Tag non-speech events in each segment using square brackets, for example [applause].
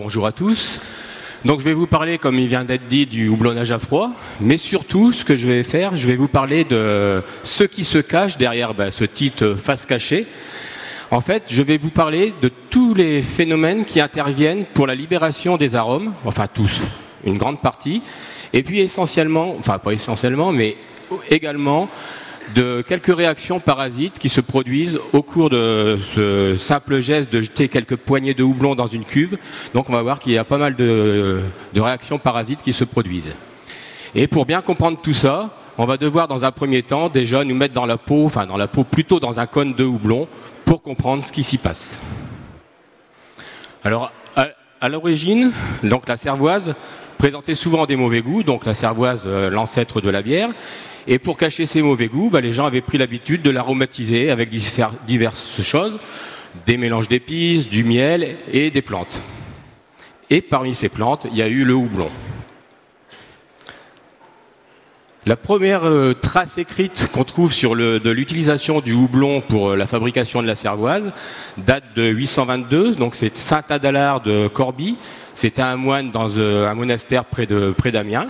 Bonjour à tous. Donc je vais vous parler, comme il vient d'être dit, du houblonnage à froid, mais surtout ce que je vais faire, je vais vous parler de ce qui se cache derrière ben, ce titre face cachée. En fait, je vais vous parler de tous les phénomènes qui interviennent pour la libération des arômes, enfin tous, une grande partie, et puis essentiellement, enfin pas essentiellement, mais également de quelques réactions parasites qui se produisent au cours de ce simple geste de jeter quelques poignées de houblon dans une cuve. Donc on va voir qu'il y a pas mal de, réactions parasites qui se produisent. Et pour bien comprendre tout ça, on va devoir dans un premier temps déjà nous mettre dans la peau, enfin dans la peau plutôt dans un cône de houblon, pour comprendre ce qui s'y passe. Alors à, l'origine, donc la cervoise présentait souvent des mauvais goûts, donc la cervoise, euh, l'ancêtre de la bière, et pour cacher ces mauvais goûts, bah, les gens avaient pris l'habitude de l'aromatiser avec diverses choses, des mélanges d'épices, du miel et des plantes. Et parmi ces plantes, il y a eu le houblon. La première euh, trace écrite qu'on trouve sur de l'utilisation du houblon pour euh, la fabrication de la cervoise date de 822, donc c'est Saint Adalard de Corbie. C'était un moine dans euh, un monastère près d'Amiens.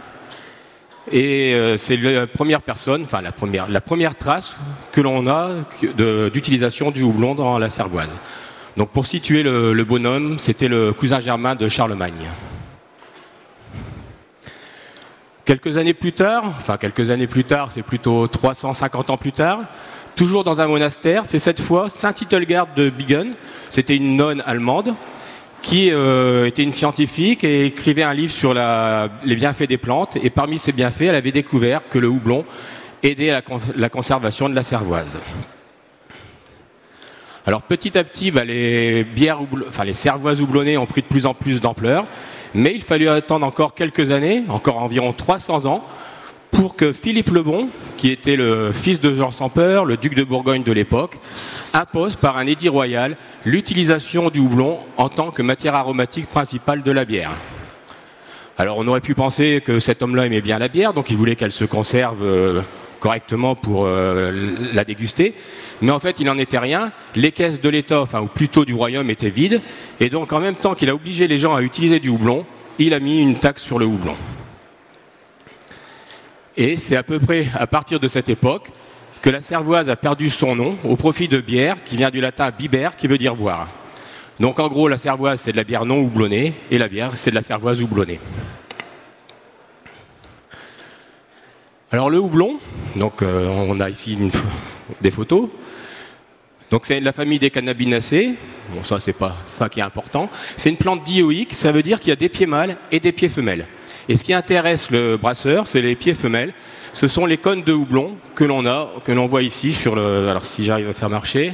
Et euh, c'est la première personne, enfin la première, la première trace que l'on a d'utilisation du houblon dans la cervoise. Donc pour situer le, bonhomme, c'était le cousin germain de Charlemagne. Quelques années plus tard, enfin quelques années plus tard, c'est plutôt 350 ans plus tard, toujours dans un monastère, c'est cette fois Saint Hildegard de Bingen, c'était une nonne allemande, qui euh, était une scientifique et écrivait un livre sur les bienfaits des plantes. Et parmi ces bienfaits, elle avait découvert que le houblon aidait à la, conservation de la cervoise. Alors petit à petit, bah, les bières, enfin les cervoises houblonnées ont pris de plus en plus d'ampleur, mais il fallut attendre encore quelques années, encore environ 300 ans, pour que Philippe le Bon, qui était le fils de Jean sans peur, le duc de Bourgogne de l'époque, impose par un édit royal l'utilisation du houblon en tant que matière aromatique principale de la bière. Alors on aurait pu penser que cet homme-là aimait bien la bière, donc il voulait qu'elle se conserve euh, correctement pour euh, la déguster. Mais en fait, il n'en était rien. Les caisses de l'État, enfin, ou plutôt du royaume, étaient vides. Et donc, en même temps qu'il a obligé les gens à utiliser du houblon, il a mis une taxe sur le houblon. Et c'est à peu près à partir de cette époque que la cervoise a perdu son nom au profit de bière, qui vient du latin biber, qui veut dire boire. Donc en gros, la cervoise, c'est de la bière non houblonnée, et la bière, c'est de la cervoise houblonnée. Alors le houblon, donc euh, on a ici des photos. Donc c'est la famille des cannabinacées. Bon, ça c'est pas ça qui est important. C'est une plante dioïque, ça veut dire qu'il y a des pieds mâles et des pieds femelles. Et ce qui intéresse le brasseur, c'est les pieds femelles. Ce sont les cônes de houblon que l'on a, que l'on voit ici sur le. Alors si j'arrive à faire marcher,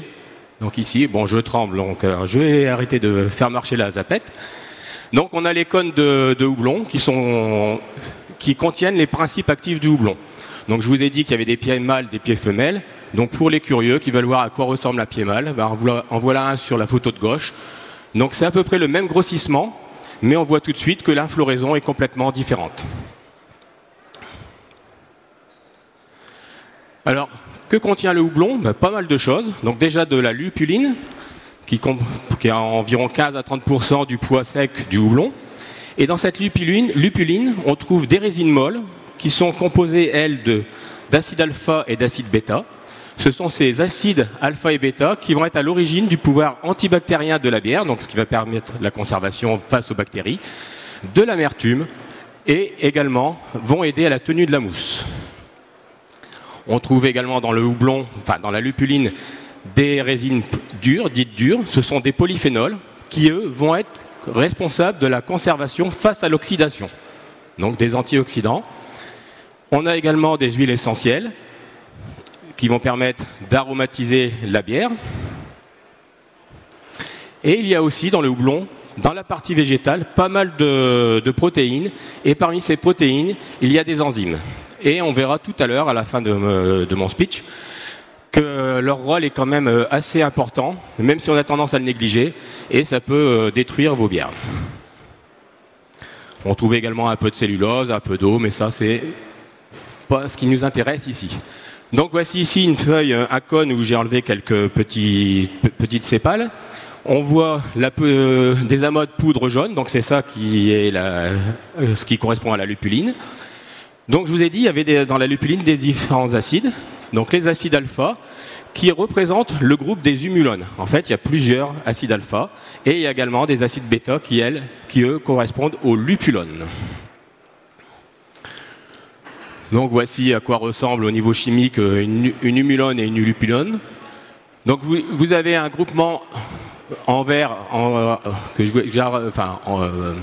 donc ici, bon, je tremble, donc je vais arrêter de faire marcher la zapette. Donc on a les cônes de, houblon qui sont qui contiennent les principes actifs du houblon. Donc je vous ai dit qu'il y avait des pieds mâles, des pieds femelles. Donc pour les curieux qui veulent voir à quoi ressemble un pied mâle, ben en voilà un sur la photo de gauche. Donc c'est à peu près le même grossissement, mais on voit tout de suite que l'infloraison est complètement différente. Alors, que contient le houblon? Ben, Pas mal de choses. Donc déjà de la lupuline, qui, qui a environ 15 à 30% du poids sec du houblon. Et dans cette lupuline, lupuline, on trouve des résines molles qui sont composées, elles, d'acide alpha et d'acide bêta. Ce sont ces acides alpha et bêta qui vont être à l'origine du pouvoir antibactérien de la bière, donc ce qui va permettre la conservation face aux bactéries, de l'amertume et également vont aider à la tenue de la mousse. On trouve également dans le houblon, enfin dans la lupuline, des résines dures, dites dures. Ce sont des polyphénols qui, eux, vont être responsables de la conservation face à l'oxydation. Donc des antioxydants. On a également des huiles essentielles qui vont permettre d'aromatiser la bière. Et il y a aussi dans le houblon, dans la partie végétale, pas mal de, protéines. Et parmi ces protéines, il y a des enzymes. Et on verra tout à l'heure, à la fin de, de, mon speech, que leur rôle est quand même euh, assez important, même si on a tendance à le négliger, et ça peut euh, détruire vos bières. On trouve également un peu de cellulose, un peu d'eau, mais ça c'est pas ce qui nous intéresse ici. Donc voici ici une feuille, un cône où j'ai enlevé quelques petits, petites sépales. on voit la, des amas poudre jaune, donc c'est ça qui est la, ce qui correspond à la lupuline. Donc je vous ai dit, il y avait dans la lupuline des différents acides. Donc les acides alpha, qui représentent le groupe des humulones. En fait, il y a plusieurs acides alpha et il y a également des acides bêta qui, elles, qui eux correspondent aux lupulones. Donc voici à quoi ressemble au niveau chimique une, humulone et une lupulone. Donc vous, avez un groupement en vert que euh,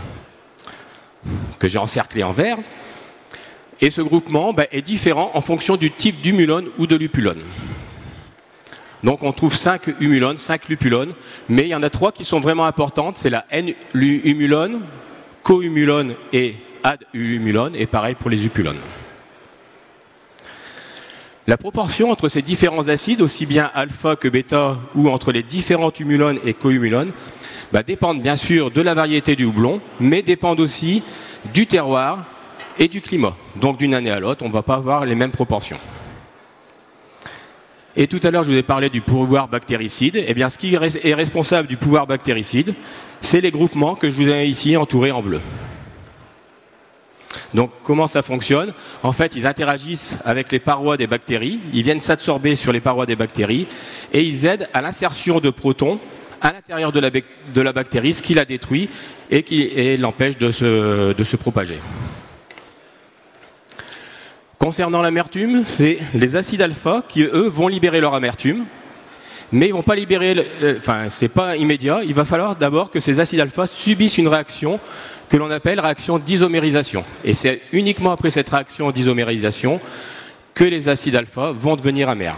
j'ai encerclé en vert. Et ce groupement ben, est différent en fonction du type d'humulone ou de lupulone. Donc on trouve 5 humulones, 5 lupulones, mais il y en a trois qui sont vraiment importantes. C'est la N-humulone, co-humulone et ad-humulone, et pareil pour les upulones. La proportion entre ces différents acides, aussi bien alpha que bêta, ou entre les différents humulones et co-humulones, bah, dépendent bien sûr de la variété du houblon, mais dépendent aussi du terroir et du climat. Donc d'une année à l'autre, on ne va pas avoir les mêmes proportions. Et tout à l'heure, je vous ai parlé du pouvoir bactéricide. Eh bien, ce qui est responsable du pouvoir bactéricide, c'est les groupements que je vous ai ici entourés en bleu. Donc, comment ça fonctionne En fait, ils interagissent avec les parois des bactéries, ils viennent s'absorber sur les parois des bactéries et ils aident à l'insertion de protons à l'intérieur de la, bactérie, ce qui la détruit et qui l'empêche de se propager. Concernant l'amertume, c'est les acides alpha qui, eux, vont libérer leur amertume, mais ils vont pas libérer, enfin, c'est pas immédiat. Il va falloir d'abord que ces acides alpha subissent une réaction que l'on appelle réaction d'isomérisation. Et c'est uniquement après cette réaction d'isomérisation que les acides alpha vont devenir amers.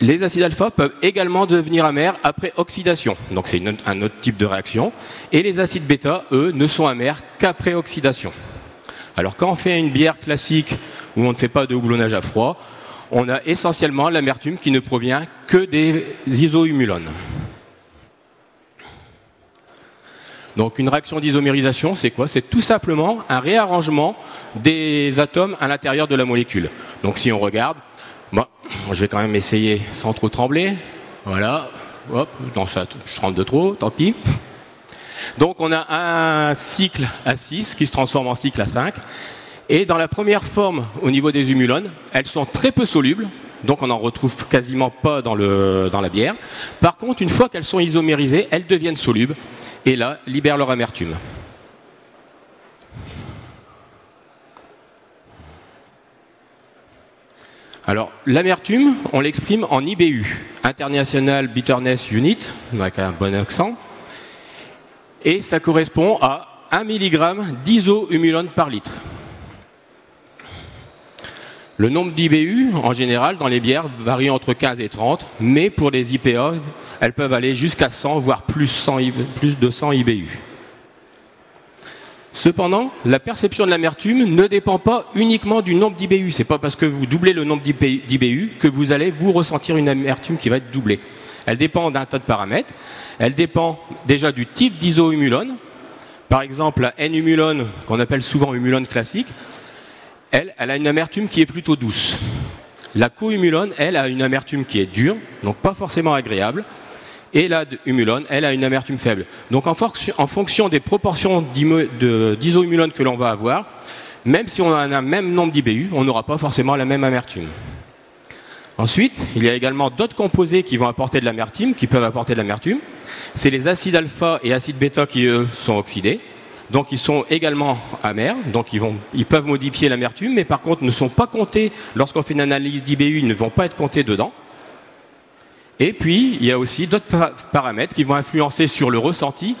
Les acides alpha peuvent également devenir amers après oxydation. Donc c'est un autre type de réaction. Et les acides bêta, eux, ne sont amers qu'après oxydation. Alors quand on fait une bière classique où on ne fait pas de houblonnage à froid, on a essentiellement l'amertume qui ne provient que des isohumulones. Donc une réaction d'isomérisation, c'est quoi? C'est tout simplement un réarrangement des atomes à l'intérieur de la molécule. Donc si on regarde, moi, je vais quand même essayer sans trop trembler. Voilà, hop, dans ça, je rentre de trop, tant pis. Donc on a un cycle à 6 qui se transforme en cycle à 5. Et dans la première forme, au niveau des humulones, elles sont très peu solubles, donc on n'en retrouve quasiment pas dans, dans, la bière. Par contre, une fois qu'elles sont isomérisées, elles deviennent solubles, et là, libèrent leur amertume. Alors, l'amertume, on l'exprime en IBU, International Bitterness Unit, avec un bon accent et ça correspond à 1 mg d'isohumulone par litre. Le nombre d'IBU, en général, dans les bières, varie entre 15 et 30, mais pour les IPA, elles peuvent aller jusqu'à 100, voire plus, plus de 100 IBU. Cependant, la perception de l'amertume ne dépend pas uniquement du nombre d'IBU. C'est pas parce que vous doublez le nombre d'IBU que vous allez vous ressentir une amertume qui va être doublée. Elle dépend d'un tas de paramètres. Elle dépend déjà du type d'isohumulone. Par exemple, la N-humulone, qu'on appelle souvent humulone classique, elle, elle a une amertume qui est plutôt douce. La co-humulone, elle, a une amertume qui est dure, donc pas forcément agréable. Et la humulone, elle, a une amertume faible. Donc en, fonction des proportions d'isohumulone que l'on va avoir, même si on a un même nombre d'IBU, on n'aura pas forcément la même amertume. Ensuite, il y a également d'autres composés qui vont apporter de l'amertume, qui peuvent apporter de l'amertume. C'est les acides alpha et acides bêta qui, eux, sont oxydés. Donc ils sont également amers, donc ils, peuvent modifier l'amertume, mais par contre ne sont pas comptés, lorsqu'on fait une analyse d'IBU, ils ne vont pas être comptés dedans. Et puis, il y a aussi d'autres paramètres qui vont influencer sur le ressenti.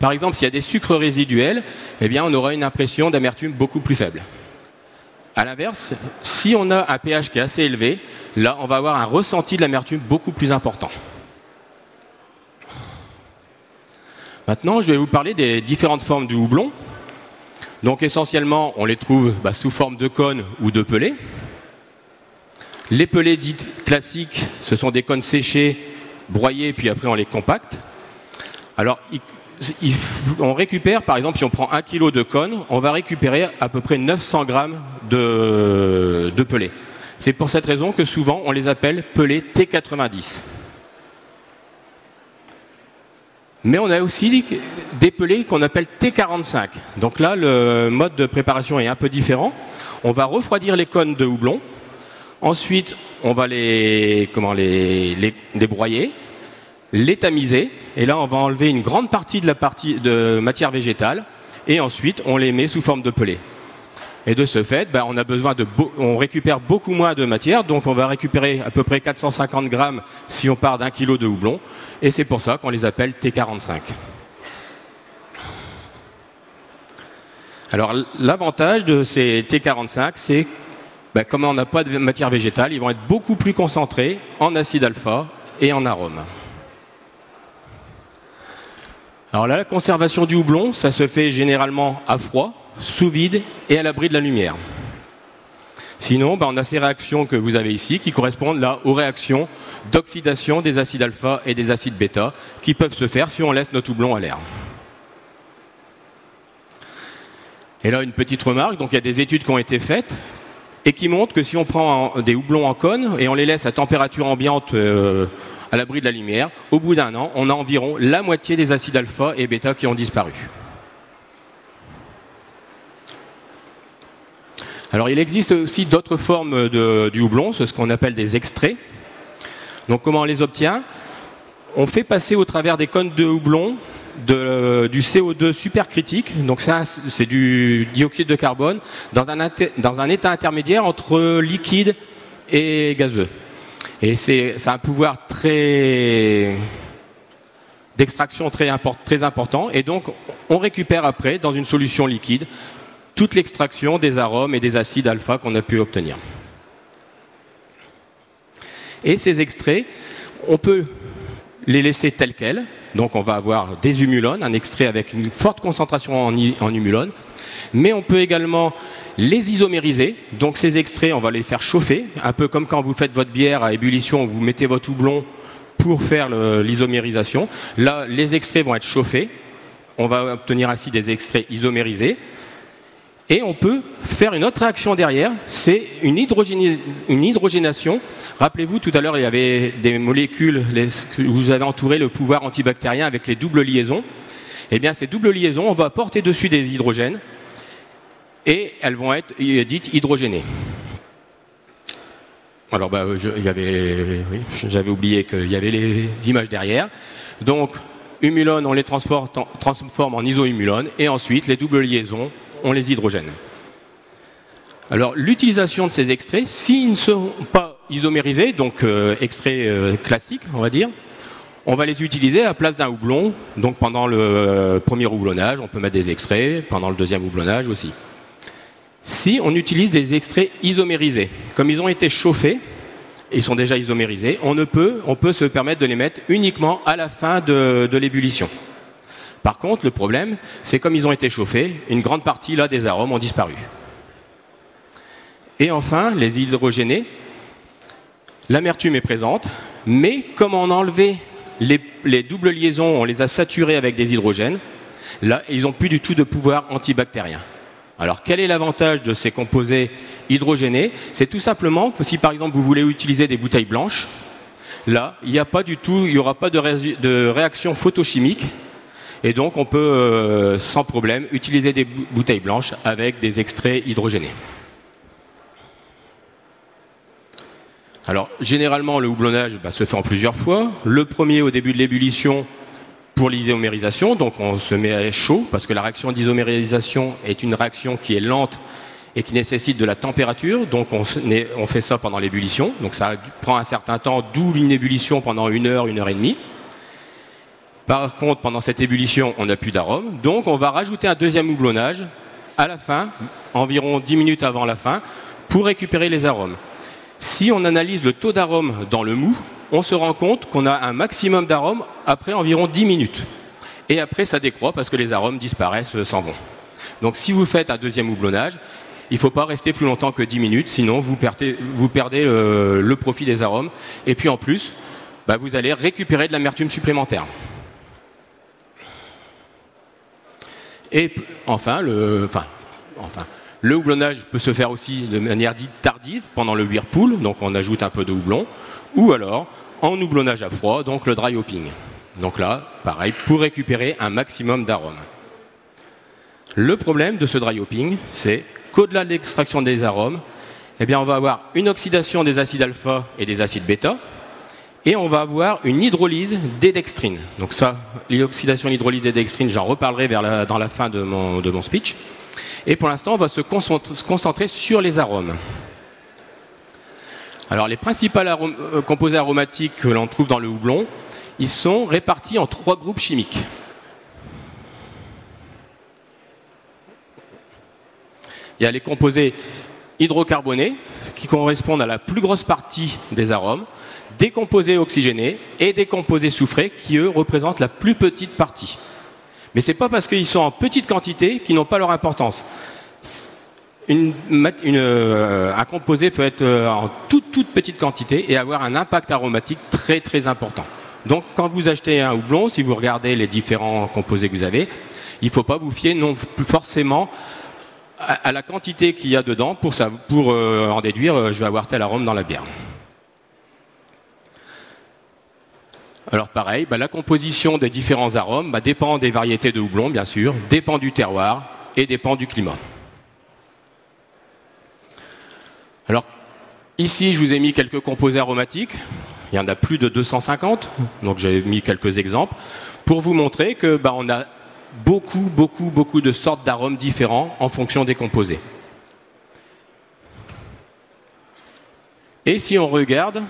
Par exemple, s'il y a des sucres résiduels, eh bien, on aura une impression d'amertume beaucoup plus faible. A l'inverse, si on a un pH qui est assez élevé, là, on va avoir un ressenti de l'amertume beaucoup plus important. Maintenant, je vais vous parler des différentes formes du houblon. Donc essentiellement, on les trouve bah, sous forme de cônes ou de pelés. Les pelés dites classiques, ce sont des cônes séchés, broyés, puis après on les compacte. Alors, on récupère, par exemple, si on prend un kilo de cône, on va récupérer à peu près 900 grammes de, de. C'est pour cette raison que souvent on les appelle pelés T90. Mais on a aussi des pelés qu'on appelle T45. Donc là, le mode de préparation est un peu différent. On va refroidir les cônes de houblon. Ensuite, on va les, comment, les, les, broyer, les tamiser. Et là, on va enlever une grande partie de la partie de matière végétale. Et ensuite, on les met sous forme de pelés. Et de ce fait, ben, on a besoin de, on récupère beaucoup moins de matière, donc on va récupérer à peu près 450 grammes si on part d'un kilo de houblon, et c'est pour ça qu'on les appelle T45. Alors l'avantage de ces T45, c'est ben, comme on n'a pas de matière végétale, ils vont être beaucoup plus concentrés en acide alpha et en arôme. Alors là, la conservation du houblon, ça se fait généralement à froid, sous vide et à l'abri de la lumière. Sinon, ben, on a ces réactions que vous avez ici qui correspondent là aux réactions d'oxydation des acides alpha et des acides bêta qui peuvent se faire si on laisse notre houblon à l'air. Et là, une petite remarque, donc il y a des études qui ont été faites et qui montrent que si on prend des houblons en cône et on les laisse à température ambiante euh, à l'abri de la lumière, au bout d'un an, on a environ la moitié des acides alpha et bêta qui ont disparu. Alors il existe aussi d'autres formes de, du houblon, ce qu'on appelle des extraits. Donc comment on les obtient? On fait passer au travers des cônes de houblon du CO2 supercritique, donc c'est du dioxyde de carbone, dans un, état intermédiaire entre liquide et gazeux. Et c'est un pouvoir d'extraction très important, et donc on récupère après dans une solution liquide toute l'extraction des arômes et des acides alpha qu'on a pu obtenir. Et ces extraits, on peut les laisser tels quels. Donc on va avoir des humulones, un extrait avec une forte concentration en, en humulone. Mais on peut également les isomériser. Donc ces extraits, on va les faire chauffer, un peu comme quand vous faites votre bière à ébullition, vous mettez votre houblon pour faire l'isomérisation. Là, les extraits vont être chauffés. On va obtenir ainsi des extraits isomérisés. Et on peut faire une autre réaction derrière, c'est une, hydrogénation. Rappelez-vous, tout à l'heure, il y avait des molécules, où vous avez entouré le pouvoir antibactérien avec les doubles liaisons. Eh bien, ces doubles liaisons, on va porter dessus des hydrogènes et elles vont être dites hydrogénées. Alors, bah, j'avais oublié qu'il y avait les images derrière. Donc, humulone, on les transforme en isohumulone et ensuite les doubles liaisons, on les hydrogène. Alors l'utilisation de ces extraits, s'ils ne sont pas isomérisés, donc euh, extraits euh, classiques, on va dire, on va les utiliser à place d'un houblon. Donc pendant le euh, premier houblonnage, on peut mettre des extraits, pendant le deuxième houblonnage aussi. Si on utilise des extraits isomérisés, comme ils ont été chauffés, ils sont déjà isomérisés, on, ne peut, on peut se permettre de les mettre uniquement à la fin de l'ébullition. Par contre, le problème, c'est comme ils ont été chauffés, une grande partie là des arômes ont disparu. Et enfin, les hydrogénés, l'amertume est présente, mais comme on a enlevé les, doubles liaisons, on les a saturées avec des hydrogènes, là, ils n'ont plus du tout de pouvoir antibactérien. Alors, quel est l'avantage de ces composés hydrogénés? C'est tout simplement que si par exemple vous voulez utiliser des bouteilles blanches, là, il n'y a pas du tout, il n'y aura pas de réaction photochimique et donc on peut euh, sans problème utiliser des bouteilles blanches avec des extraits hydrogénés. Alors généralement le houblonnage bah, se fait en plusieurs fois. Le premier au début de l'ébullition pour l'isomérisation, donc on se met chaud parce que la réaction d'isomérisation est une réaction qui est lente et qui nécessite de la température, donc on, on fait ça pendant l'ébullition, donc ça prend un certain temps, d'où une ébullition pendant une heure, une heure et demie. Par contre, pendant cette ébullition, on n'a plus d'arôme. Donc, on va rajouter un deuxième houblonnage à la fin, environ 10 minutes avant la fin, pour récupérer les arômes. Si on analyse le taux d'arôme dans le mou, on se rend compte qu'on a un maximum d'arômes après environ 10 minutes. Et après, ça décroît parce que les arômes disparaissent, euh, s'en vont. Donc, si vous faites un deuxième houblonnage, il ne faut pas rester plus longtemps que 10 minutes, sinon vous perdez, euh, le, profit des arômes. Et puis en plus, bah, vous allez récupérer de l'amertume supplémentaire. Et enfin, le, enfin, enfin, le houblonnage peut se faire aussi de manière dite tardive pendant le whirlpool, donc on ajoute un peu de houblon, ou alors en houblonnage à froid, donc le dry hopping. Donc là, pareil, pour récupérer un maximum d'arômes. Le problème de ce dry hopping, c'est qu'au-delà de l'extraction des arômes, eh bien, on va avoir une oxydation des acides alpha et des acides bêta, et on va avoir une hydrolyse des dextrines. Donc ça, l'oxydation et l'hydrolyse des dextrines, j'en reparlerai dans la fin de mon, de mon speech. Et pour l'instant, on va se concentrer sur les arômes. Alors les principaux euh, composés aromatiques que l'on trouve dans le houblon, ils sont répartis en trois groupes chimiques. Il y a les composés hydrocarbonés, qui correspondent à la plus grosse partie des arômes, des composés oxygénés et des composés soufrés, qui eux représentent la plus petite partie. Mais ce n'est pas parce qu'ils sont en petite quantité qu'ils n'ont pas leur importance. Euh, un composé peut être euh, en toute, toute petite quantité et avoir un impact aromatique très très important. Donc quand vous achetez un houblon, si vous regardez les différents composés que vous avez, il ne faut pas vous fier non plus forcément à, la quantité qu'il y a dedans pour, euh, en déduire je vais avoir tel arôme dans la bière. Alors pareil, bah, la composition des différents arômes bah, dépend des variétés de houblon, bien sûr, dépend du terroir et dépend du climat. Alors ici, je vous ai mis quelques composés aromatiques. Il y en a plus de 250, donc j'ai mis quelques exemples pour vous montrer que bah, on a beaucoup, beaucoup, beaucoup de sortes d'arômes différents en fonction des composés. Et si on regarde,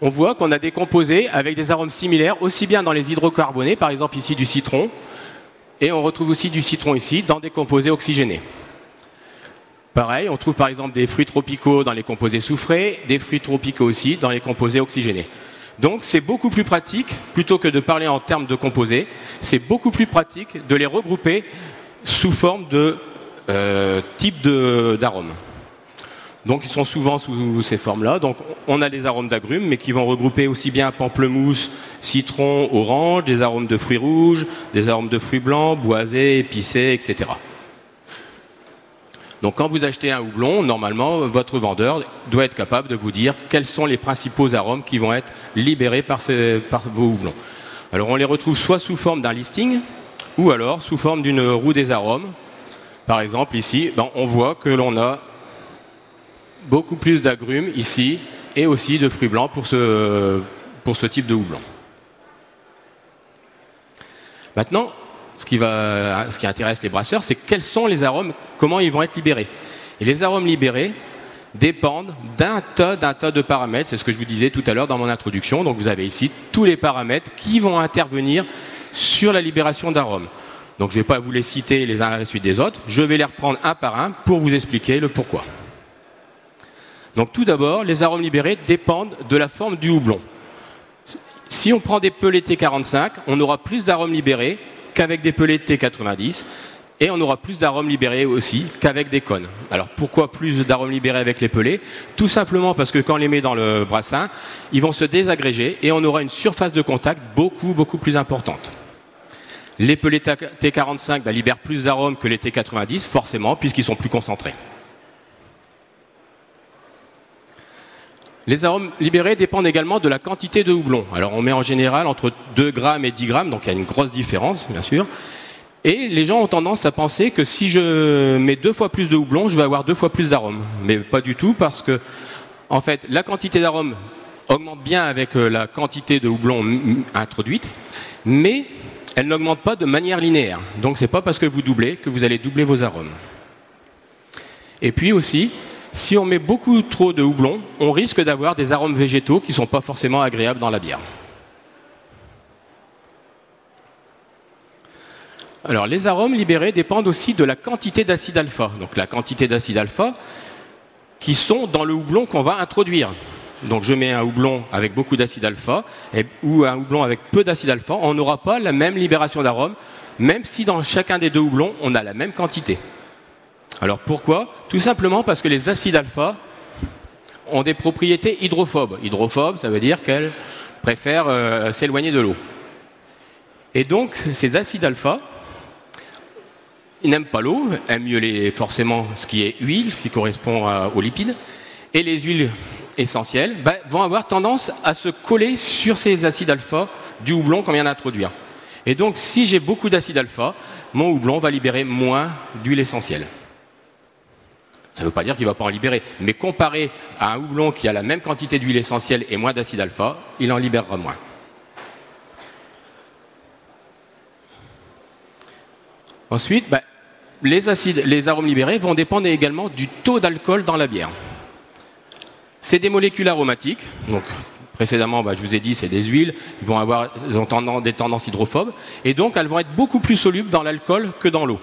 on voit qu'on a des composés avec des arômes similaires, aussi bien dans les hydrocarbonés, par exemple ici du citron, et on retrouve aussi du citron ici dans des composés oxygénés. Pareil, on trouve par exemple des fruits tropicaux dans les composés soufrés, des fruits tropicaux aussi dans les composés oxygénés. Donc c'est beaucoup plus pratique, plutôt que de parler en termes de composés, c'est beaucoup plus pratique de les regrouper sous forme de euh, type d'arômes. Donc ils sont souvent sous ces formes-là. Donc on a des arômes d'agrumes, mais qui vont regrouper aussi bien pamplemousse, citron, orange, des arômes de fruits rouges, des arômes de fruits blancs, boisés, épicés, etc. Donc quand vous achetez un houblon, normalement, votre vendeur doit être capable de vous dire quels sont les principaux arômes qui vont être libérés par, vos houblons. Alors on les retrouve soit sous forme d'un listing, ou alors sous forme d'une roue des arômes. Par exemple, ici, ben, on voit que l'on a beaucoup plus d'agrumes ici et aussi de fruits blancs pour ce, type de houblon. Maintenant, ce qui, ce qui intéresse les brasseurs, c'est quels sont les arômes, comment ils vont être libérés. Et les arômes libérés dépendent d'un tas, d'un tas de paramètres. C'est ce que je vous disais tout à l'heure dans mon introduction. Donc vous avez ici tous les paramètres qui vont intervenir sur la libération d'arômes. Donc je ne vais pas vous les citer les uns à la suite des autres. Je vais les reprendre un par un pour vous expliquer le pourquoi. Donc tout d'abord, les arômes libérés dépendent de la forme du houblon. Si on prend des pelés T45, on aura plus d'arômes libérés qu'avec des pelés T90 et on aura plus d'arômes libérés aussi qu'avec des cônes. Alors pourquoi plus d'arômes libérés avec les pelés? Tout simplement parce que quand on les met dans le brassin, ils vont se désagréger et on aura une surface de contact beaucoup beaucoup plus importante. Les pelés T45 bah, libèrent plus d'arômes que les T90, forcément, puisqu'ils sont plus concentrés. Les arômes libérés dépendent également de la quantité de houblon. Alors on met en général entre 2 grammes et 10 grammes, donc il y a une grosse différence, bien sûr. Et les gens ont tendance à penser que si je mets deux fois plus de houblon, je vais avoir deux fois plus d'arômes. Mais pas du tout, parce que, en fait, la quantité d'arômes augmente bien avec euh, la quantité de houblon introduite, mais elle n'augmente pas de manière linéaire. Donc c'est pas parce que vous doublez que vous allez doubler vos arômes. Et puis aussi, si on met beaucoup trop de houblon, on risque d'avoir des arômes végétaux qui ne sont pas forcément agréables dans la bière. Alors, les arômes libérés dépendent aussi de la quantité d'acide alpha. Donc, la quantité d'acide alpha qui sont dans le houblon qu'on va introduire. Donc, je mets un houblon avec beaucoup d'acide alpha ou un houblon avec peu d'acide alpha. On n'aura pas la même libération d'arômes, même si dans chacun des deux houblons, on a la même quantité. Alors pourquoi? Tout simplement parce que les acides alpha ont des propriétés hydrophobes. Hydrophobes, ça veut dire qu'elles préfèrent euh, s'éloigner de l'eau. Et donc ces acides alpha, ils n'aiment pas l'eau, aiment mieux forcément ce qui est huile, ce qui correspond aux lipides, et les huiles essentielles bah, vont avoir tendance à se coller sur ces acides alpha du houblon qu'on vient d'introduire. Et donc, si j'ai beaucoup d'acide alpha, mon houblon va libérer moins d'huile essentielle. Ça ne veut pas dire qu'il ne va pas en libérer, mais comparé à un houblon qui a la même quantité d'huile essentielle et moins d'acide alpha, il en libérera moins. Ensuite, ben, les, acides, les arômes libérés vont dépendre également du taux d'alcool dans la bière. C'est des molécules aromatiques, donc précédemment, ben, je vous ai dit, c'est des huiles, ils ont des tendances hydrophobes, et donc elles vont être beaucoup plus solubles dans l'alcool que dans l'eau.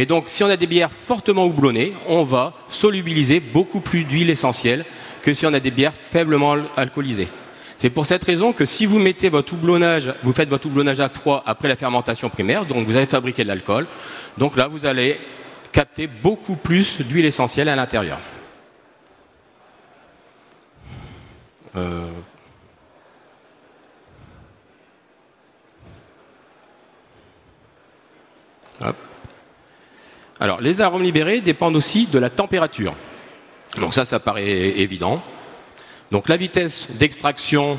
Et donc, si on a des bières fortement houblonnées, on va solubiliser beaucoup plus d'huile essentielle que si on a des bières faiblement alcoolisées. C'est pour cette raison que si vous mettez votre houblonnage, vous faites votre houblonnage à froid après la fermentation primaire, donc vous avez fabriqué de l'alcool, donc là vous allez capter beaucoup plus d'huile essentielle à l'intérieur. Euh, Alors, les arômes libérés dépendent aussi de la température. Donc ça, ça paraît évident. Donc la vitesse d'extraction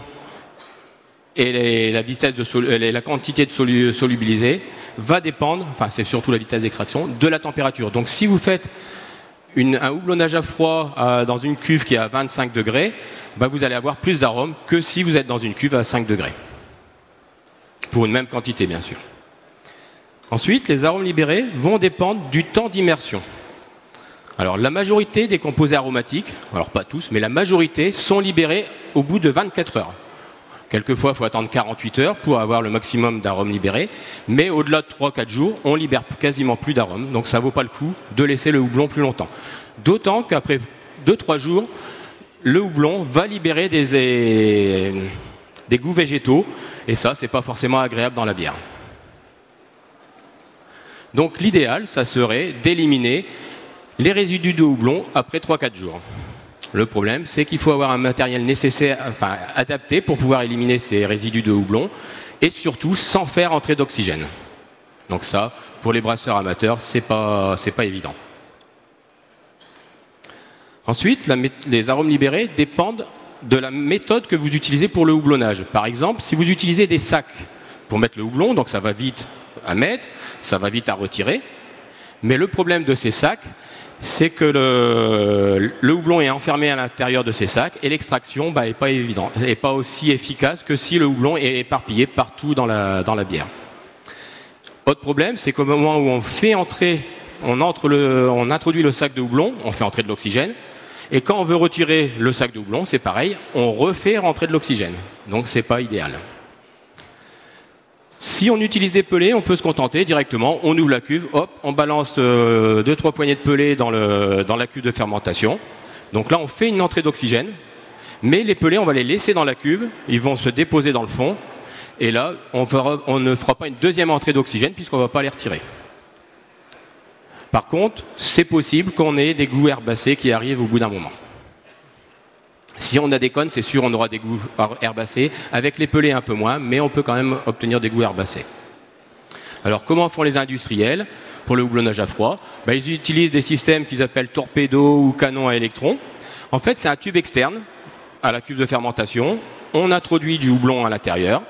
et la, quantité de solubilisé va dépendre, enfin c'est surtout la vitesse d'extraction, de la température. Donc si vous faites un houblonnage à froid euh, dans une cuve qui est à 25 degrés, bah, vous allez avoir plus d'arômes que si vous êtes dans une cuve à 5 degrés. Pour une même quantité, bien sûr. Ensuite, les arômes libérés vont dépendre du temps d'immersion. Alors la majorité des composés aromatiques, alors pas tous, mais la majorité sont libérés au bout de 24 heures. Quelquefois, il faut attendre 48 heures pour avoir le maximum d'arômes libérés, mais au-delà de 3-4 jours, on libère quasiment plus d'arômes, donc ça ne vaut pas le coup de laisser le houblon plus longtemps. D'autant qu'après 2-3 jours, le houblon va libérer des, des goûts végétaux, et ça, c'est pas forcément agréable dans la bière. Donc l'idéal, ça serait d'éliminer les résidus de houblon après 3-4 jours. Le problème, c'est qu'il faut avoir un matériel nécessaire, enfin adapté pour pouvoir éliminer ces résidus de houblon et surtout sans faire entrer d'oxygène. Donc ça, pour les brasseurs amateurs, c'est pas pas évident. Ensuite, les arômes libérés dépendent de la méthode que vous utilisez pour le houblonnage. Par exemple, si vous utilisez des sacs pour mettre le houblon, donc ça va vite à mettre, ça va vite à retirer. Mais le problème de ces sacs, c'est que le, houblon est enfermé à l'intérieur de ces sacs et l'extraction n'est bah, pas évident, n'est pas aussi efficace que si le houblon est éparpillé partout dans la, bière. Autre problème, c'est qu'au moment où on fait entrer, on introduit le sac de houblon, on fait entrer de l'oxygène, et quand on veut retirer le sac de houblon, c'est pareil, on refait rentrer de l'oxygène. Donc c'est pas idéal. Si on utilise des pelés, on peut se contenter directement, on ouvre la cuve, hop, on balance 2-3 euh, poignées de pelés dans, la cuve de fermentation. Donc là, on fait une entrée d'oxygène, mais les pelés, on va les laisser dans la cuve, ils vont se déposer dans le fond, et là, on, on ne fera pas une deuxième entrée d'oxygène puisqu'on ne va pas les retirer. Par contre, c'est possible qu'on ait des goûts herbacés qui arrivent au bout d'un moment. Si on a des cônes, c'est sûr, on aura des goûts herbacés. Avec les pelés, un peu moins, mais on peut quand même obtenir des goûts herbacés. Alors, comment font les industriels pour le houblonnage à froid? Ben, Ils utilisent des systèmes qu'ils appellent torpedo ou canon à électrons. En fait, c'est un tube externe à la cuve de fermentation. On introduit du houblon à l'intérieur.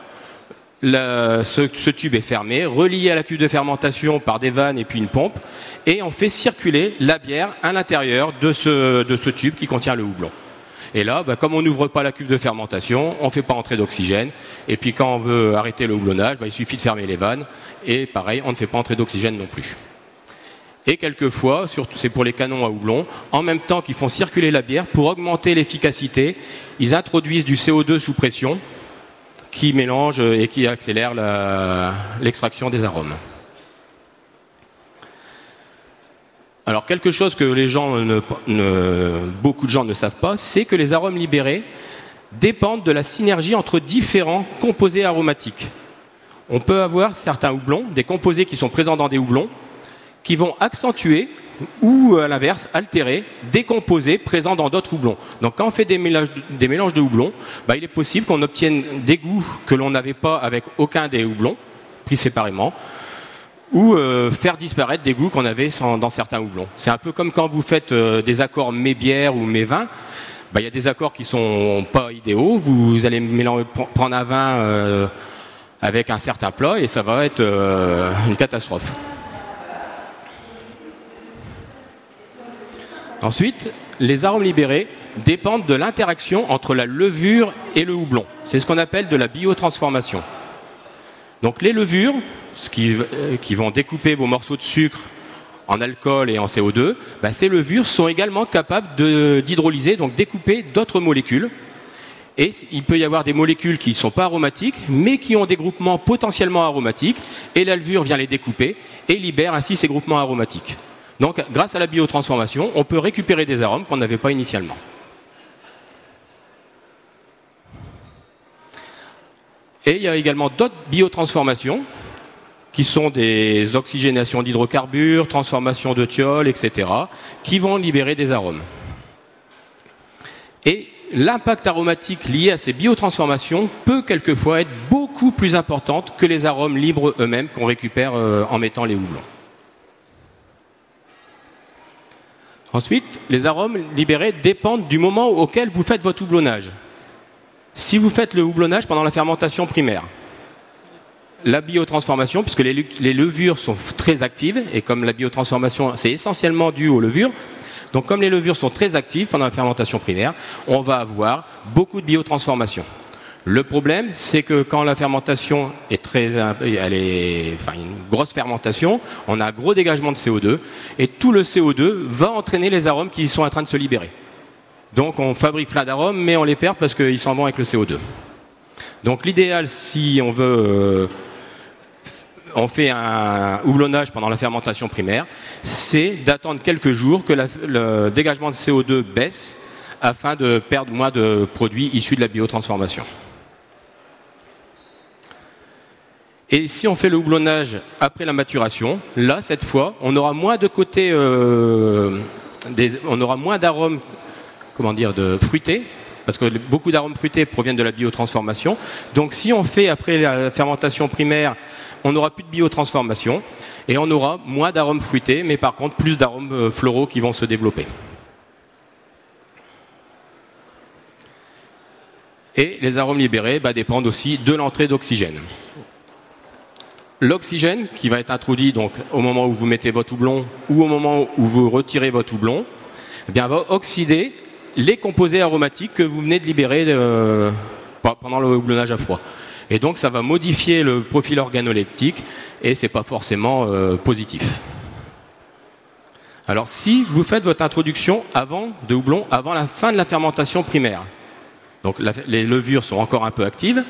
ce, tube est fermé, relié à la cuve de fermentation par des vannes et puis une pompe, et on fait circuler la bière à l'intérieur de ce tube qui contient le houblon. Et là, bah, comme on n'ouvre pas la cuve de fermentation, on ne fait pas entrer d'oxygène. Et puis quand on veut arrêter le houblonnage, bah, il suffit de fermer les vannes. Et pareil, on ne fait pas entrer d'oxygène non plus. Et quelquefois, surtout c'est pour les canons à houblon, en même temps qu'ils font circuler la bière, pour augmenter l'efficacité, ils introduisent du CO2 sous pression qui mélange et qui accélère l'extraction des arômes. Alors quelque chose que beaucoup de gens ne savent pas, c'est que les arômes libérés dépendent de la synergie entre différents composés aromatiques. On peut avoir certains houblons, des composés qui sont présents dans des houblons, qui vont accentuer ou à l'inverse altérer des composés présents dans d'autres houblons. Donc quand on fait des mélanges, de houblons, bah, il est possible qu'on obtienne des goûts que l'on n'avait pas avec aucun des houblons, pris séparément, ou euh, faire disparaître des goûts qu'on avait dans certains houblons. C'est un peu comme quand vous faites euh, des accords mes bières ou mes vins. bah, il y a des accords qui sont pas idéaux. Vous allez prendre un vin euh, avec un certain plat et ça va être une catastrophe. Ensuite, les arômes libérés dépendent de l'interaction entre la levure et le houblon. C'est ce qu'on appelle de la biotransformation. Donc les levures, qui, euh, qui vont découper vos morceaux de sucre en alcool et en CO2, bah, ces levures sont également capables d'hydrolyser, donc découper d'autres molécules. Et il peut y avoir des molécules qui ne sont pas aromatiques, mais qui ont des groupements potentiellement aromatiques, et la levure vient les découper et libère ainsi ces groupements aromatiques. Donc, grâce à la biotransformation, on peut récupérer des arômes qu'on n'avait pas initialement. Et il y a également d'autres biotransformations qui sont des oxygénations d'hydrocarbures, transformation de thiol, etc., qui vont libérer des arômes. Et l'impact aromatique lié à ces biotransformations peut quelquefois être beaucoup plus important que les arômes libres eux-mêmes qu'on récupère euh, en mettant les houblons. Ensuite, les arômes libérés dépendent du moment auquel vous faites votre houblonnage. Si vous faites le houblonnage pendant la fermentation primaire, la biotransformation, puisque les, levures sont très actives, et comme la biotransformation, c'est essentiellement dû aux levures, donc comme les levures sont très actives pendant la fermentation primaire, on va avoir beaucoup de biotransformation. Le problème, c'est que quand la fermentation est très, elle est, enfin, une grosse fermentation, on a un gros dégagement de CO2, et tout le CO2 va entraîner les arômes qui sont en train de se libérer. Donc on fabrique plein d'arômes, mais on les perd parce qu'ils s'en vont avec le CO2. Donc l'idéal, si on veut euh, on fait un houblonnage pendant la fermentation primaire, c'est d'attendre quelques jours que le dégagement de CO2 baisse afin de perdre moins de produits issus de la biotransformation. Et si on fait le houblonnage après la maturation, là, cette fois, on aura moins de côté, euh, on aura moins d'arômes, comment dire, de fruités, parce que beaucoup d'arômes fruités proviennent de la biotransformation. Donc, si on fait après la fermentation primaire on n'aura plus de biotransformation et on aura moins d'arômes fruités, mais par contre plus d'arômes euh, floraux qui vont se développer. Et les arômes libérés bah, dépendent aussi de l'entrée d'oxygène. L'oxygène, qui va être introduit donc au moment où vous mettez votre houblon ou au moment où vous retirez votre houblon, eh va oxyder les composés aromatiques que vous venez de libérer euh, pendant le houblonnage à froid. Et donc ça va modifier le profil organoleptique et c'est pas forcément euh, positif. Alors si vous faites votre introduction avant de houblon, avant la fin de la fermentation primaire, donc les levures sont encore un peu actives.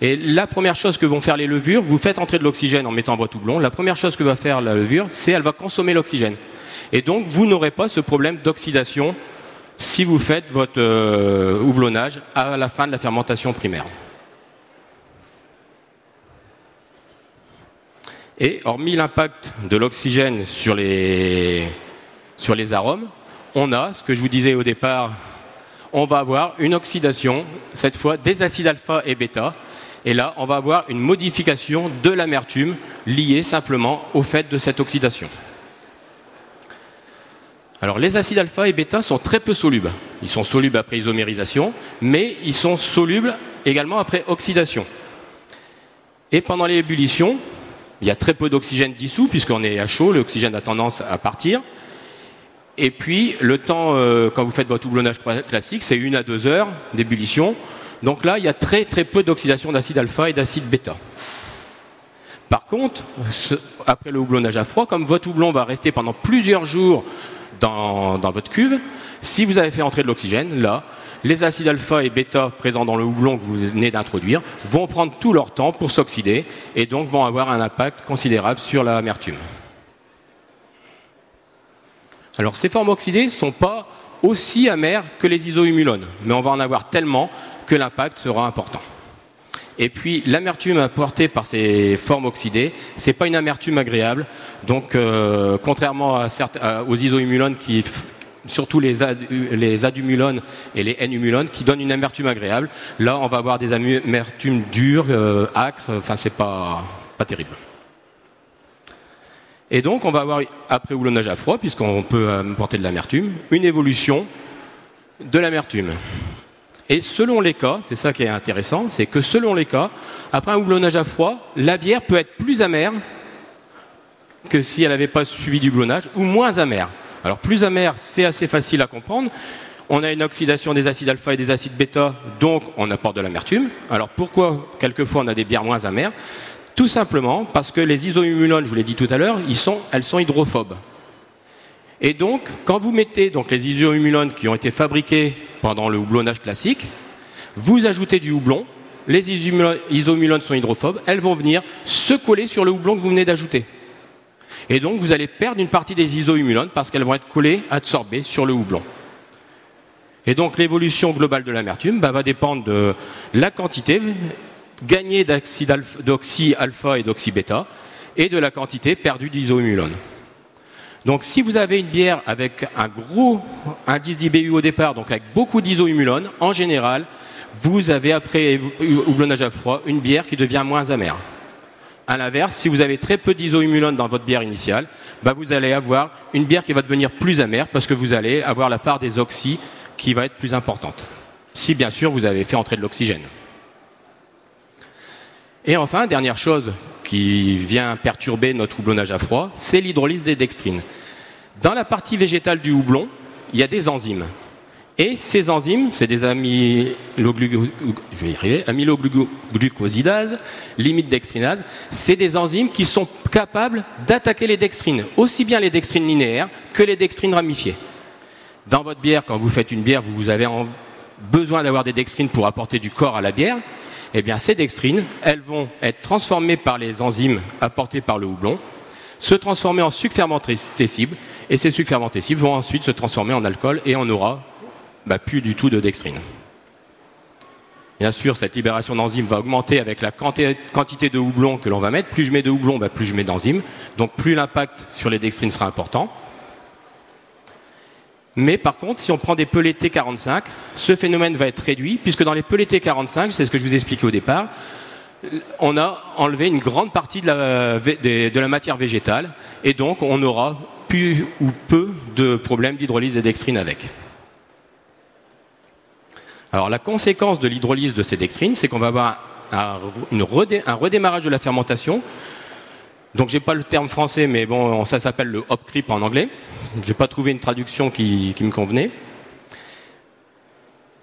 Et la première chose que vont faire les levures, vous faites entrer de l'oxygène en mettant votre houblon. La première chose que va faire la levure, c'est elle va consommer l'oxygène. Et donc vous n'aurez pas ce problème d'oxydation si vous faites votre euh, houblonnage à la fin de la fermentation primaire. Et hormis l'impact de l'oxygène sur les, sur les arômes, on a, ce que je vous disais au départ, on va avoir une oxydation, cette fois des acides alpha et bêta. Et là, on va avoir une modification de l'amertume liée simplement au fait de cette oxydation. Alors les acides alpha et bêta sont très peu solubles. Ils sont solubles après isomérisation, mais ils sont solubles également après oxydation. Et pendant l'ébullition, il y a très peu d'oxygène dissous puisqu'on est à chaud, l'oxygène a tendance à partir. Et puis le temps, euh, quand vous faites votre houblonnage classique, c'est une à deux heures d'ébullition. Donc là, il y a très très peu d'oxydation d'acide alpha et d'acide bêta. Par contre, après le houblonnage à froid, comme votre houblon va rester pendant plusieurs jours dans, votre cuve, si vous avez fait entrer de l'oxygène, là, les acides alpha et bêta présents dans le houblon que vous venez d'introduire vont prendre tout leur temps pour s'oxyder et donc vont avoir un impact considérable sur l'amertume. Alors ces formes oxydées ne sont pas aussi amères que les isohumulones, mais on va en avoir tellement que l'impact sera important. Et puis l'amertume apportée par ces formes oxydées, c'est pas une amertume agréable. Donc euh, contrairement aux isohumulones qui surtout les, les adumulones et les N-humulones, qui donnent une amertume agréable. Là, on va avoir des amertumes dures, euh, âcres, enfin, c'est pas, pas terrible. Et donc, on va avoir, après houblonnage à froid, puisqu'on peut apporter de l'amertume, une évolution de l'amertume. Et selon les cas, c'est ça qui est intéressant, c'est que selon les cas, après un houblonnage à froid, la bière peut être plus amère que si elle n'avait pas suivi du houblonnage, ou moins amère. Alors plus amère, c'est assez facile à comprendre. On a une oxydation des acides alpha et des acides bêta, donc on apporte de l'amertume. Alors pourquoi quelquefois on a des bières moins amères? Tout simplement parce que les isohumulones, je vous l'ai dit tout à l'heure, elles sont hydrophobes. Et donc, quand vous mettez donc, les isohumulones qui ont été fabriqués pendant le houblonnage classique, vous ajoutez du houblon, les isohumulones sont hydrophobes, elles vont venir se coller sur le houblon que vous venez d'ajouter. Et donc, vous allez perdre une partie des isohumulones parce qu'elles vont être collées, absorbées sur le houblon. Et donc, l'évolution globale de l'amertume bah, va dépendre de la quantité gagnée d'oxy alpha et d'oxy bêta et de la quantité perdue d'isohumulones. Donc si vous avez une bière avec un gros indice d'IBU au départ, donc avec beaucoup d'isohumulones, en général, vous avez après houblonnage à froid une bière qui devient moins amère. À l'inverse, si vous avez très peu d'isohumulones dans votre bière initiale, bah vous allez avoir une bière qui va devenir plus amère parce que vous allez avoir la part des oxy qui va être plus importante. Si bien sûr vous avez fait entrer de l'oxygène. Et enfin, dernière chose qui vient perturber notre houblonnage à froid, c'est l'hydrolyse des dextrines. Dans la partie végétale du houblon, il y a des enzymes. Et ces enzymes, c'est des amyloglucosidases, limite dextrinase, c'est des enzymes qui sont capables d'attaquer les dextrines, aussi bien les dextrines linéaires que les dextrines ramifiées. Dans votre bière, quand vous faites une bière, vous avez besoin d'avoir des dextrines pour apporter du corps à la bière eh bien ces dextrines, elles vont être transformées par les enzymes apportées par le houblon, se transformer en sucre fermentescible, et ces sucres fermentescibles vont ensuite se transformer en alcool et on aura bah, plus du tout de dextrine. Bien sûr, cette libération d'enzymes va augmenter avec la quantité de houblon que l'on va mettre. Plus je mets de houblon, bah, plus je mets d'enzymes. Donc plus l'impact sur les dextrines sera important. Mais par contre, si on prend des pelés T45, ce phénomène va être réduit, puisque dans les pelés T45, c'est ce que je vous ai expliqué au départ, on a enlevé une grande partie de la, matière végétale, et donc on aura plus ou peu de problèmes d'hydrolyse des dextrines avec. Alors la conséquence de l'hydrolyse de ces dextrines, c'est qu'on va avoir un, redémarrage de la fermentation. Donc j'ai pas le terme français, mais bon, ça s'appelle le hop creep en anglais. Je n'ai pas trouvé une traduction qui, me convenait.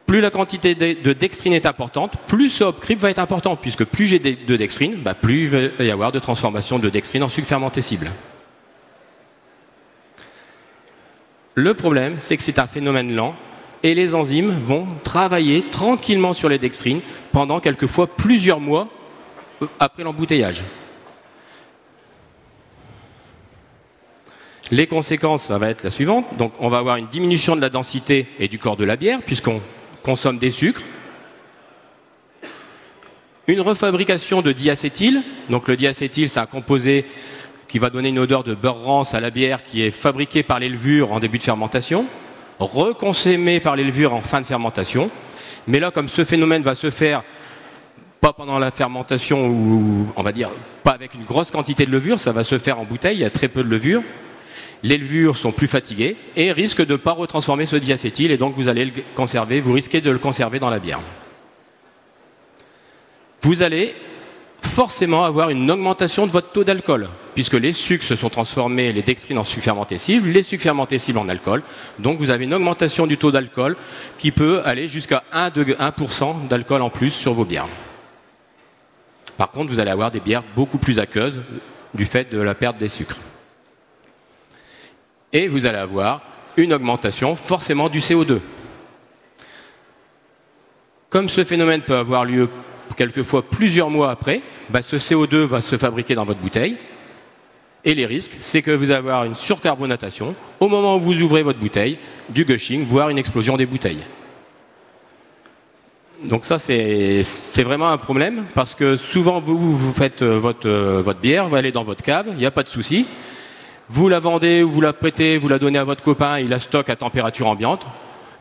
Plus la quantité de dextrine est importante, plus ce hop va être important, puisque plus j'ai de dextrine, bah, plus il va y avoir de transformation de dextrine en sucre fermentescible. Le problème, c'est que c'est un phénomène lent et les enzymes vont travailler tranquillement sur les dextrines pendant quelquefois plusieurs mois après l'embouteillage. Les conséquences, ça va être la suivante. Donc, on va avoir une diminution de la densité et du corps de la bière, puisqu'on consomme des sucres. Une refabrication de diacétyl. Donc, le diacétyl, c'est un composé qui va donner une odeur de beurre rance à la bière qui est fabriquée par les levures en début de fermentation, reconsommée par les levures en fin de fermentation. Mais là, comme ce phénomène va se faire pas pendant la fermentation ou on va dire pas avec une grosse quantité de levure, ça va se faire en bouteille, il y a très peu de levure les levures sont plus fatiguées et risquent de ne pas retransformer ce diacétyl et donc vous allez le conserver, vous risquez de le conserver dans la bière. Vous allez forcément avoir une augmentation de votre taux d'alcool, puisque les sucres se sont transformés, les dextrines en sucre fermentescible, les sucres fermentescibles en alcool. Donc vous avez une augmentation du taux d'alcool qui peut aller jusqu'à 1%, d'alcool en plus sur vos bières. Par contre, vous allez avoir des bières beaucoup plus aqueuses du fait de la perte des sucres et vous allez avoir une augmentation forcément du CO2. Comme ce phénomène peut avoir lieu quelquefois plusieurs mois après, bah, ce CO2 va se fabriquer dans votre bouteille. Et les risques, c'est que vous allez avoir une surcarbonatation au moment où vous ouvrez votre bouteille, du gushing, voire une explosion des bouteilles. Donc ça, c'est vraiment un problème, parce que souvent, vous, faites euh, votre, euh, votre bière, vous allez dans votre cave, il n'y a pas de souci, vous la vendez ou vous la prêtez, vous la donnez à votre copain, il la stocke à température ambiante.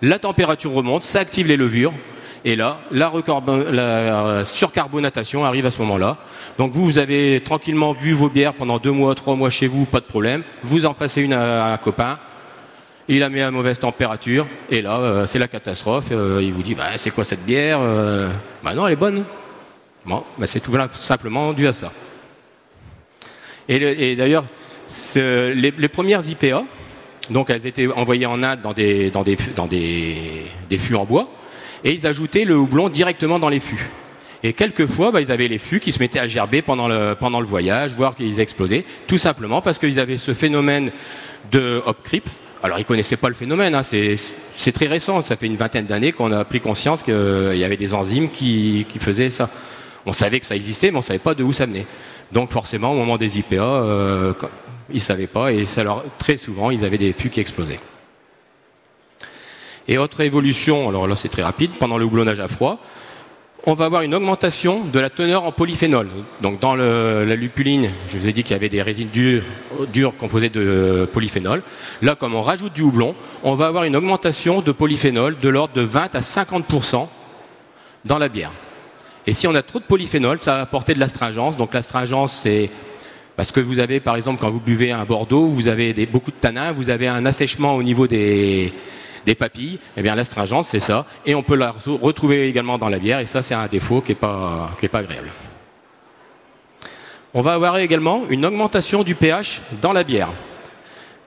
La température remonte, ça active les levures. Et là, la, surcarbonatation arrive à ce moment-là. Donc vous, vous avez tranquillement bu vos bières pendant deux mois, trois mois chez vous, pas de problème. Vous en passez une à, un copain. il la met à mauvaise température, et là, euh, c'est la catastrophe. Euh, il vous dit, bah, c'est quoi cette bière euh? Bah non, elle est bonne. Bon, bah, c'est tout simplement dû à ça. Et, d'ailleurs, les, premières IPA, donc elles étaient envoyées en Inde dans des, fûts en bois, et ils ajoutaient le houblon directement dans les fûts. Et quelquefois, bah, ils avaient les fûts qui se mettaient à gerber pendant le, pendant le voyage, voire qu'ils explosaient, tout simplement parce qu'ils avaient ce phénomène de hop creep, alors, ils connaissaient pas le phénomène. Hein. C'est très récent. Ça fait une vingtaine d'années qu'on a pris conscience qu'il y avait des enzymes qui, faisaient ça. On savait que ça existait, mais on savait pas de où ça venait. Donc, forcément, au moment des IPA, euh, ils savaient pas, et très souvent, ils avaient des fûts qui explosaient. Et autre évolution, alors là c'est très rapide, pendant le houblonnage à froid, on va avoir une augmentation de la teneur en polyphénol. Donc dans la lupuline, je vous ai dit qu'il y avait des résines dures, composées de polyphénol. Là, comme on rajoute du houblon, on va avoir une augmentation de polyphénol de l'ordre de 20 à 50% dans la bière. Et si on a trop de polyphénol, ça va apporter de l'astringence. Donc l'astringence, c'est parce que vous avez, par exemple, quand vous buvez un Bordeaux, vous avez beaucoup de tanins, vous avez un assèchement au niveau des, papilles, eh bien l'astringence c'est ça, et on peut la retrouver également dans la bière, et ça c'est un défaut qui n'est pas, agréable. On va avoir également une augmentation du pH dans la bière.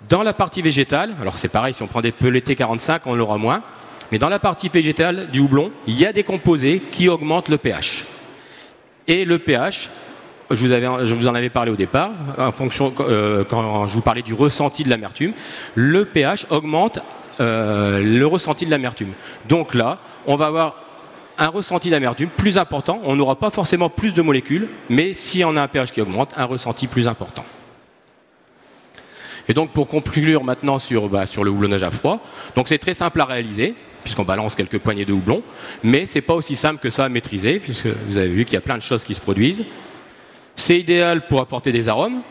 Dans la partie végétale, alors c'est pareil, si on prend des pelés T45, on l'aura moins, mais dans la partie végétale du houblon, il y a des composés qui augmentent le pH. Et le pH, je vous, en avais parlé au départ, en fonction, euh, quand je vous parlais du ressenti de l'amertume, le pH augmente euh, le ressenti de l'amertume. Donc là, on va avoir un ressenti d'amertume plus important. On n'aura pas forcément plus de molécules, mais si on a un pH qui augmente, un ressenti plus important. Et donc pour conclure maintenant sur, bah, sur le houblonnage à froid, donc c'est très simple à réaliser puisqu'on balance quelques poignées de houblon, mais c'est pas aussi simple que ça à maîtriser puisque vous avez vu qu'il y a plein de choses qui se produisent. C'est idéal pour apporter des arômes,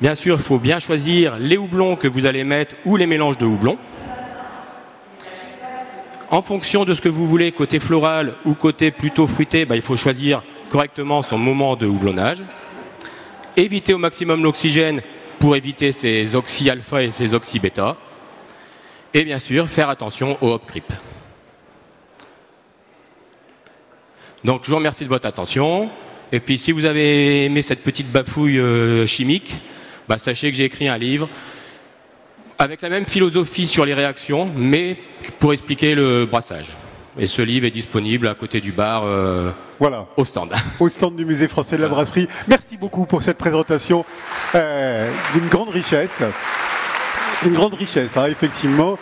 Bien sûr, il faut bien choisir les houblons que vous allez mettre ou les mélanges de houblons. En fonction de ce que vous voulez, côté floral ou côté plutôt fruité, bah, il faut choisir correctement son moment de houblonnage. Éviter au maximum l'oxygène pour éviter ces oxy alpha et ces oxy bêta. Et bien sûr, faire attention au hop creep. Donc je vous remercie de votre attention. Et puis si vous avez aimé cette petite bafouille euh, chimique, bah, sachez que j'ai écrit un livre avec la même philosophie sur les réactions, mais pour expliquer le brassage. Et ce livre est disponible à côté du bar, euh, voilà. au stand. Au stand du musée français de la brasserie. Merci beaucoup pour cette présentation euh, d'une grande richesse une grande richesse, hein, effectivement,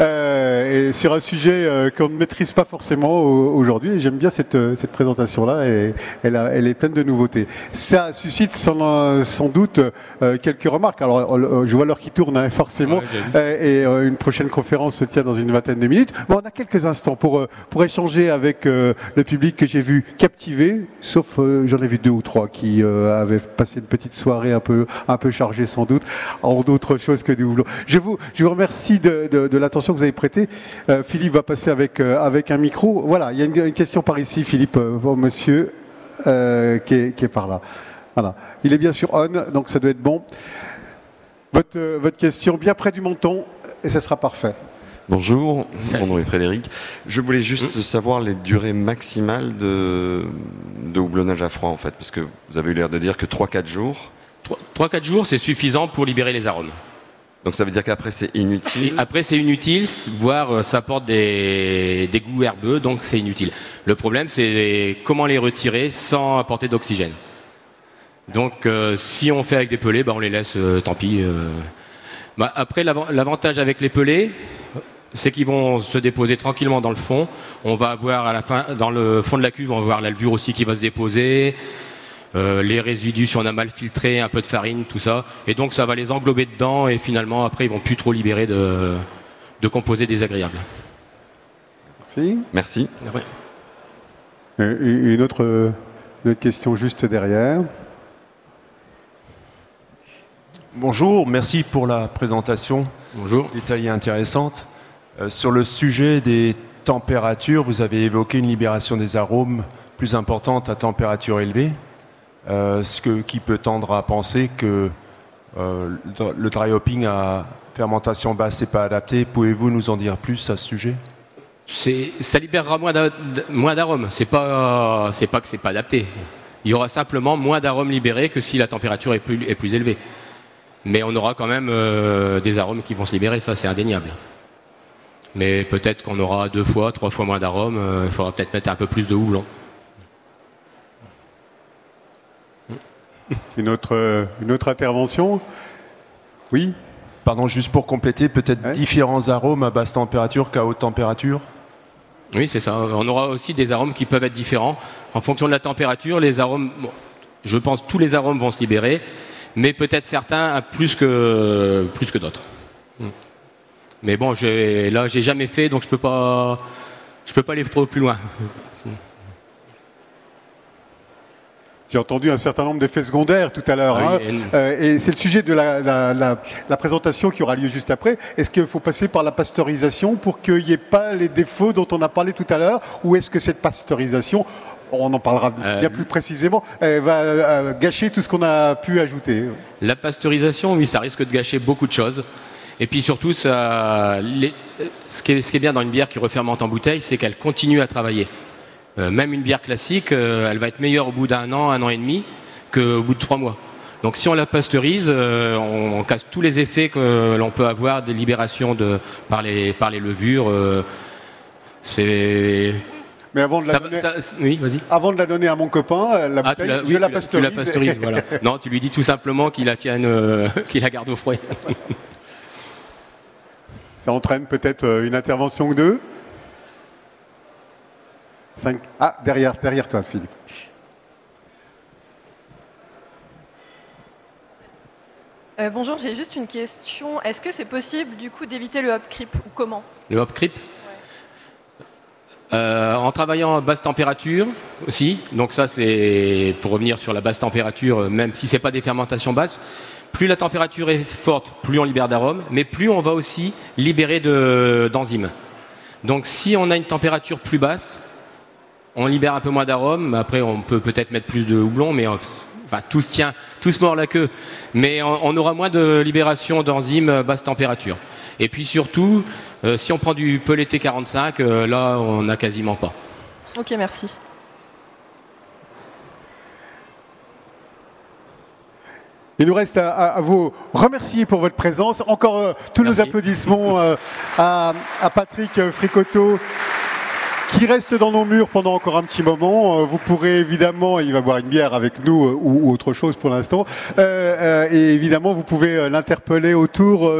euh, et sur un sujet euh, qu'on ne maîtrise pas forcément aujourd'hui. Et j'aime bien cette, euh, cette présentation-là, et elle, elle, est pleine de nouveautés. Ça suscite sans, sans doute euh, quelques remarques. Alors, je vois l'heure qui tourne, hein, forcément, et une prochaine conférence se tient dans une vingtaine de minutes. Bon, on a quelques instants pour, pour échanger avec le public que j'ai vu captivé, sauf j'en ai vu deux ou trois qui avaient passé une petite soirée un peu, un peu chargée sans doute, en d'autres choses que du houblon. Je vous, je vous remercie de, de, l'attention que vous avez prêtée. Euh, Philippe va passer avec, euh, avec un micro. Voilà, il y a une, question par ici, Philippe, euh, monsieur qui est, qui, est, par là. Voilà. Il est bien sûr on, donc ça doit être bon. Votre, votre question bien près du menton, et ce sera parfait. Bonjour, mon nom est Frédéric. Je voulais juste mmh. savoir les durées maximales de, de houblonnage à froid, en fait, parce que vous avez eu l'air de dire que 3-4 jours. 3-4 jours, c'est suffisant pour libérer les arômes. Donc ça veut dire qu'après c'est inutile. après c'est inutile, voire euh, ça apporte des, des goûts herbeux, donc c'est inutile. Le problème c'est comment les retirer sans apporter d'oxygène. Donc euh, si on fait avec des pelés, bah, on les laisse, euh, tant pis. Bah, après l'avantage avec les pelés, c'est qu'ils vont se déposer tranquillement dans le fond. On va avoir à la fin, dans le fond de la cuve, on va voir la levure aussi qui va se déposer. Euh, les résidus si on a mal filtré, un peu de farine, tout ça. Et donc ça va les englober dedans et finalement après ils vont plus trop libérer de, composés désagréables. Merci. Merci. Euh, une, autre, question juste derrière. Bonjour, merci pour la présentation Bonjour. détaillée intéressante. Euh, sur le sujet des températures, vous avez évoqué une libération des arômes plus importante à température élevée. Euh, ce qui peut tendre à penser que le dry hopping à fermentation basse n'est pas adapté. Pouvez-vous nous en dire plus à ce sujet? Ça libérera moins d'arômes. C'est pas, pas que c'est pas adapté. Il y aura simplement moins d'arômes libérés que si la température est plus, élevée. Mais on aura quand même euh, des arômes qui vont se libérer, ça c'est indéniable. Mais peut-être qu'on aura deux fois, trois fois moins d'arômes. Euh, il faudra peut-être mettre un peu plus de houblon. [laughs] Une autre, euh, une autre intervention Oui Pardon, juste pour compléter, peut-être différents arômes à basse température qu'à haute température oui, c'est ça. On aura aussi des arômes qui peuvent être différents. En fonction de la température, les arômes, je pense tous les arômes vont se libérer, mais peut-être certains plus que, plus que d'autres. Hmm. Mais bon, là, j'ai jamais fait, donc je peux pas, je peux pas aller trop plus loin. J'ai entendu un certain nombre d'effets secondaires tout à l'heure. Ah hein. euh, et c'est le sujet de la, présentation qui aura lieu juste après. Est-ce qu'il faut passer par la pasteurisation pour qu'il n'y ait pas les défauts dont on a parlé tout à l'heure? Ou est-ce que cette pasteurisation, on en parlera euh, bien plus précisément, va euh, gâcher tout ce qu'on a pu ajouter? La pasteurisation, oui, ça risque de gâcher beaucoup de choses. Et puis surtout, ça, ce, qui est, ce, qui est, bien dans une bière qui refermente en bouteille, c'est qu'elle continue à travailler. Euh, même une bière classique, euh, elle va être meilleure au bout d'un an, un an et demi, qu'au bout de trois mois. Donc si on la pasteurise, euh, on, casse tous les effets que l'on peut avoir des libérations de, par, les, par les levures. c'est mais avant de, la donner, oui, avant de la donner à mon copain, la ah, bouteille, je la pasteurise. Tu la pasteurises, voilà. [laughs] Non, tu lui dis tout simplement qu'il la tienne, [laughs] qu'il la garde au frais. Ça entraîne peut-être une intervention ou deux. Ah, derrière, derrière toi, Philippe. Euh, bonjour, j'ai juste une question. Est-ce que c'est possible du coup d'éviter le hop creep ou comment Le hop creep euh, En travaillant à basse température aussi. Donc ça c'est pour revenir sur la basse température, même si c'est pas des fermentations basses. Plus la température est forte, plus on libère d'arômes, mais plus on va aussi libérer d'enzymes. Donc si on a une température plus basse, on libère un peu moins d'arômes. Après, on peut peut-être mettre plus de houblon, mais enfin, tout se tient, tout se mord la queue. Mais on, aura moins de libération d'enzymes basse température. Et puis surtout, euh, si on prend du Pelleté 45, euh, là, on n'a quasiment pas. Ok, merci. Il nous reste à, vous remercier pour votre présence. Encore euh, tous nos applaudissements à, à, Patrick Fricoteau qui reste dans nos murs pendant encore un petit moment. Euh, vous pourrez évidemment, il va boire une bière avec nous euh, ou, autre chose pour l'instant. Euh, et évidemment, vous pouvez l'interpeller autour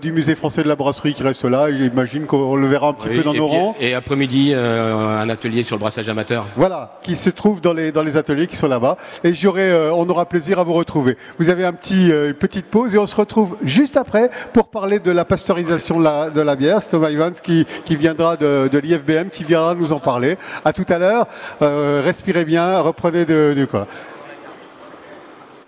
du musée français de la brasserie qui reste là. J'imagine qu'on le verra un petit peu dans nos rangs. Et après-midi, un atelier sur le brassage amateur. Voilà, qui se trouve dans les, dans les ateliers qui sont là-bas. Et j'aurai, on aura plaisir à vous retrouver. Vous avez un petit, une petite pause et on se retrouve juste après pour parler de la pasteurisation de la, de la bière. C'est Thomas Evans qui, qui viendra de, de l'IFBM, qui viendra nous en parler. À tout à l'heure. Euh, respirez bien, reprenez de, de quoi.